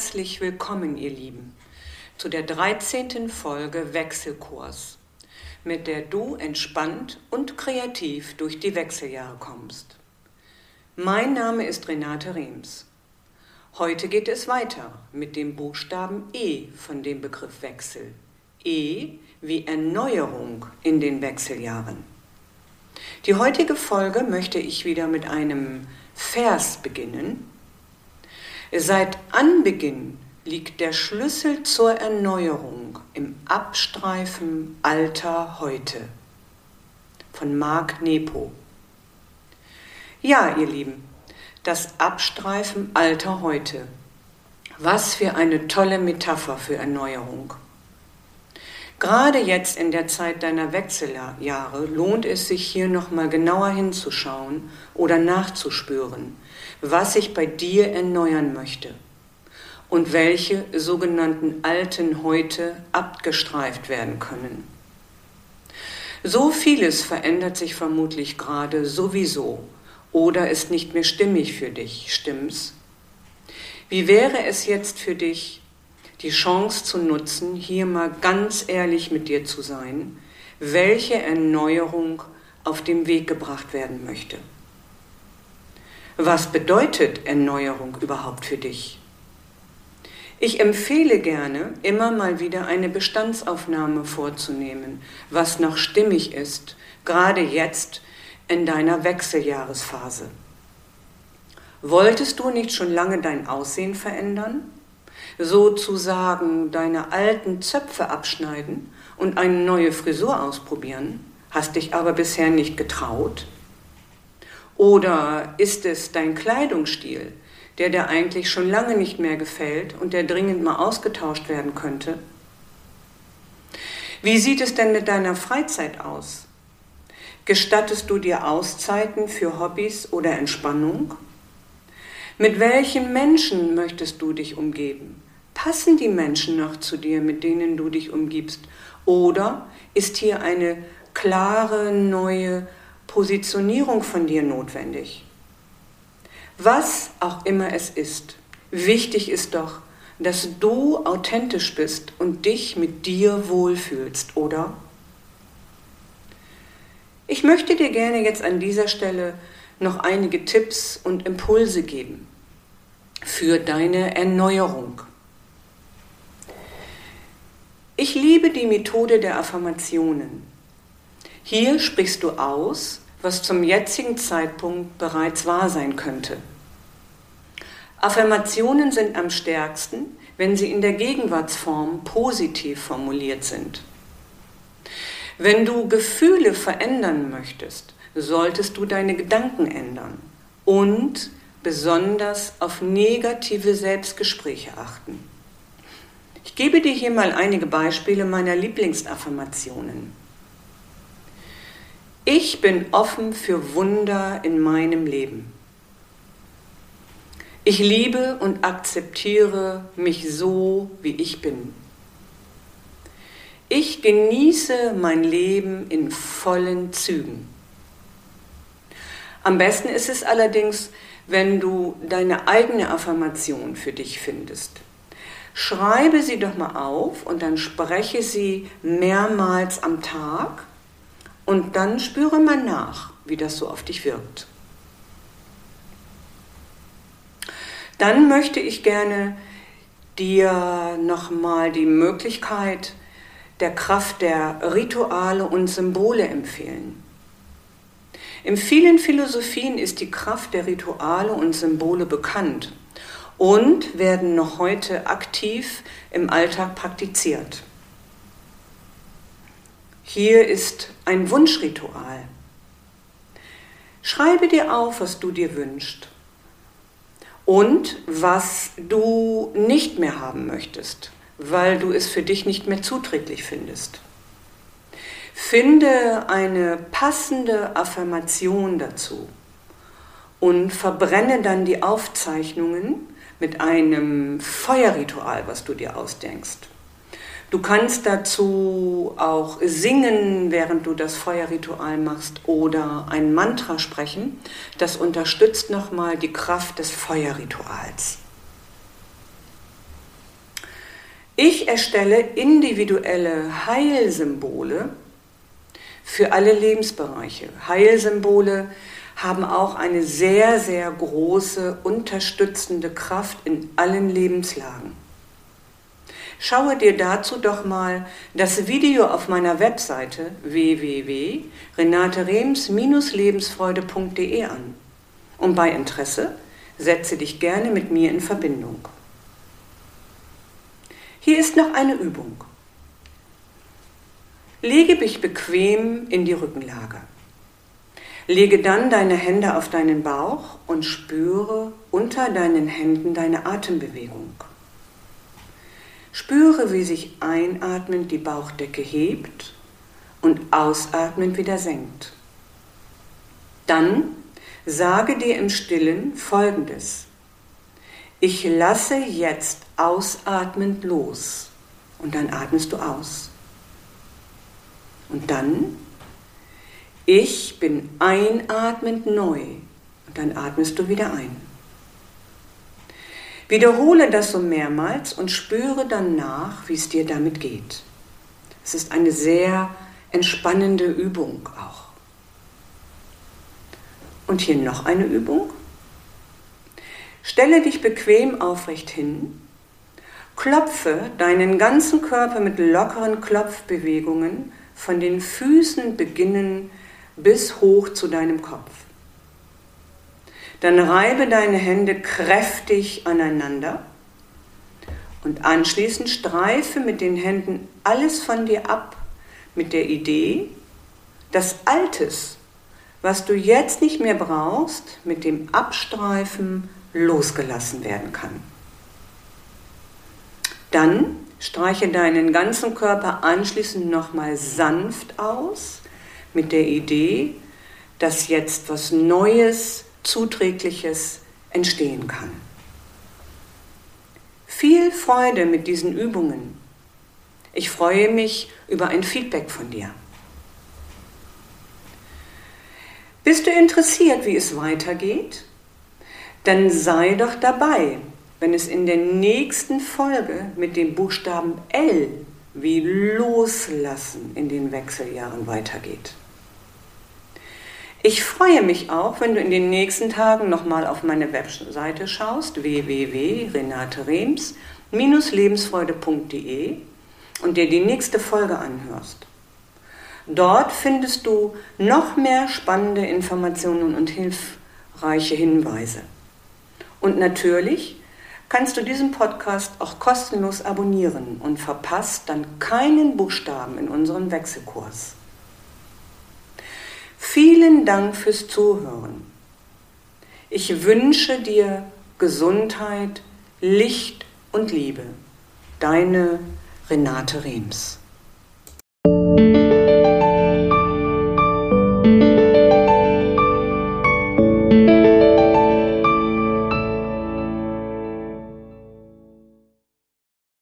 Herzlich willkommen, ihr Lieben, zu der 13. Folge Wechselkurs, mit der du entspannt und kreativ durch die Wechseljahre kommst. Mein Name ist Renate Rems. Heute geht es weiter mit dem Buchstaben E von dem Begriff Wechsel. E wie Erneuerung in den Wechseljahren. Die heutige Folge möchte ich wieder mit einem Vers beginnen, Seit Anbeginn liegt der Schlüssel zur Erneuerung im Abstreifen alter Heute. Von Marc Nepo. Ja, ihr Lieben, das Abstreifen alter Heute. Was für eine tolle Metapher für Erneuerung. Gerade jetzt in der Zeit deiner Wechseljahre lohnt es sich hier nochmal genauer hinzuschauen oder nachzuspüren, was sich bei dir erneuern möchte und welche sogenannten alten Heute abgestreift werden können. So vieles verändert sich vermutlich gerade sowieso oder ist nicht mehr stimmig für dich, stimmt's? Wie wäre es jetzt für dich, die Chance zu nutzen, hier mal ganz ehrlich mit dir zu sein, welche Erneuerung auf den Weg gebracht werden möchte. Was bedeutet Erneuerung überhaupt für dich? Ich empfehle gerne, immer mal wieder eine Bestandsaufnahme vorzunehmen, was noch stimmig ist, gerade jetzt in deiner Wechseljahresphase. Wolltest du nicht schon lange dein Aussehen verändern? Sozusagen deine alten Zöpfe abschneiden und eine neue Frisur ausprobieren, hast dich aber bisher nicht getraut? Oder ist es dein Kleidungsstil, der dir eigentlich schon lange nicht mehr gefällt und der dringend mal ausgetauscht werden könnte? Wie sieht es denn mit deiner Freizeit aus? Gestattest du dir Auszeiten für Hobbys oder Entspannung? Mit welchen Menschen möchtest du dich umgeben? Passen die Menschen noch zu dir, mit denen du dich umgibst? Oder ist hier eine klare neue Positionierung von dir notwendig? Was auch immer es ist, wichtig ist doch, dass du authentisch bist und dich mit dir wohlfühlst, oder? Ich möchte dir gerne jetzt an dieser Stelle noch einige Tipps und Impulse geben für deine Erneuerung. Ich liebe die Methode der Affirmationen. Hier sprichst du aus, was zum jetzigen Zeitpunkt bereits wahr sein könnte. Affirmationen sind am stärksten, wenn sie in der Gegenwartsform positiv formuliert sind. Wenn du Gefühle verändern möchtest, solltest du deine Gedanken ändern und besonders auf negative Selbstgespräche achten. Ich gebe dir hier mal einige Beispiele meiner Lieblingsaffirmationen. Ich bin offen für Wunder in meinem Leben. Ich liebe und akzeptiere mich so, wie ich bin. Ich genieße mein Leben in vollen Zügen. Am besten ist es allerdings, wenn du deine eigene Affirmation für dich findest. Schreibe sie doch mal auf und dann spreche sie mehrmals am Tag und dann spüre mal nach, wie das so auf dich wirkt. Dann möchte ich gerne dir nochmal die Möglichkeit der Kraft der Rituale und Symbole empfehlen. In vielen Philosophien ist die Kraft der Rituale und Symbole bekannt und werden noch heute aktiv im Alltag praktiziert. Hier ist ein Wunschritual. Schreibe dir auf, was du dir wünschst und was du nicht mehr haben möchtest, weil du es für dich nicht mehr zuträglich findest. Finde eine passende Affirmation dazu und verbrenne dann die Aufzeichnungen mit einem Feuerritual, was du dir ausdenkst. Du kannst dazu auch singen, während du das Feuerritual machst oder ein Mantra sprechen. Das unterstützt nochmal die Kraft des Feuerrituals. Ich erstelle individuelle Heilsymbole für alle Lebensbereiche. Heilsymbole haben auch eine sehr, sehr große unterstützende Kraft in allen Lebenslagen. Schaue dir dazu doch mal das Video auf meiner Webseite www.renaterems-lebensfreude.de an. Und bei Interesse setze dich gerne mit mir in Verbindung. Hier ist noch eine Übung. Lege dich bequem in die Rückenlage. Lege dann deine Hände auf deinen Bauch und spüre unter deinen Händen deine Atembewegung. Spüre, wie sich einatmend die Bauchdecke hebt und ausatmend wieder senkt. Dann sage dir im stillen Folgendes. Ich lasse jetzt ausatmend los und dann atmest du aus. Und dann, ich bin einatmend neu und dann atmest du wieder ein. Wiederhole das so mehrmals und spüre dann nach, wie es dir damit geht. Es ist eine sehr entspannende Übung auch. Und hier noch eine Übung. Stelle dich bequem aufrecht hin, klopfe deinen ganzen Körper mit lockeren Klopfbewegungen von den Füßen beginnen bis hoch zu deinem Kopf. Dann reibe deine Hände kräftig aneinander und anschließend streife mit den Händen alles von dir ab mit der Idee, dass Altes, was du jetzt nicht mehr brauchst, mit dem Abstreifen losgelassen werden kann. Dann streiche deinen ganzen Körper anschließend nochmal sanft aus mit der Idee, dass jetzt was Neues, Zuträgliches entstehen kann. Viel Freude mit diesen Übungen. Ich freue mich über ein Feedback von dir. Bist du interessiert, wie es weitergeht? Dann sei doch dabei, wenn es in der nächsten Folge mit dem Buchstaben L wie Loslassen in den Wechseljahren weitergeht. Ich freue mich auch, wenn du in den nächsten Tagen nochmal auf meine Webseite schaust, www.renaterems-lebensfreude.de und dir die nächste Folge anhörst. Dort findest du noch mehr spannende Informationen und hilfreiche Hinweise. Und natürlich kannst du diesen Podcast auch kostenlos abonnieren und verpasst dann keinen Buchstaben in unserem Wechselkurs. Vielen Dank fürs Zuhören. Ich wünsche dir Gesundheit, Licht und Liebe. Deine Renate Rems.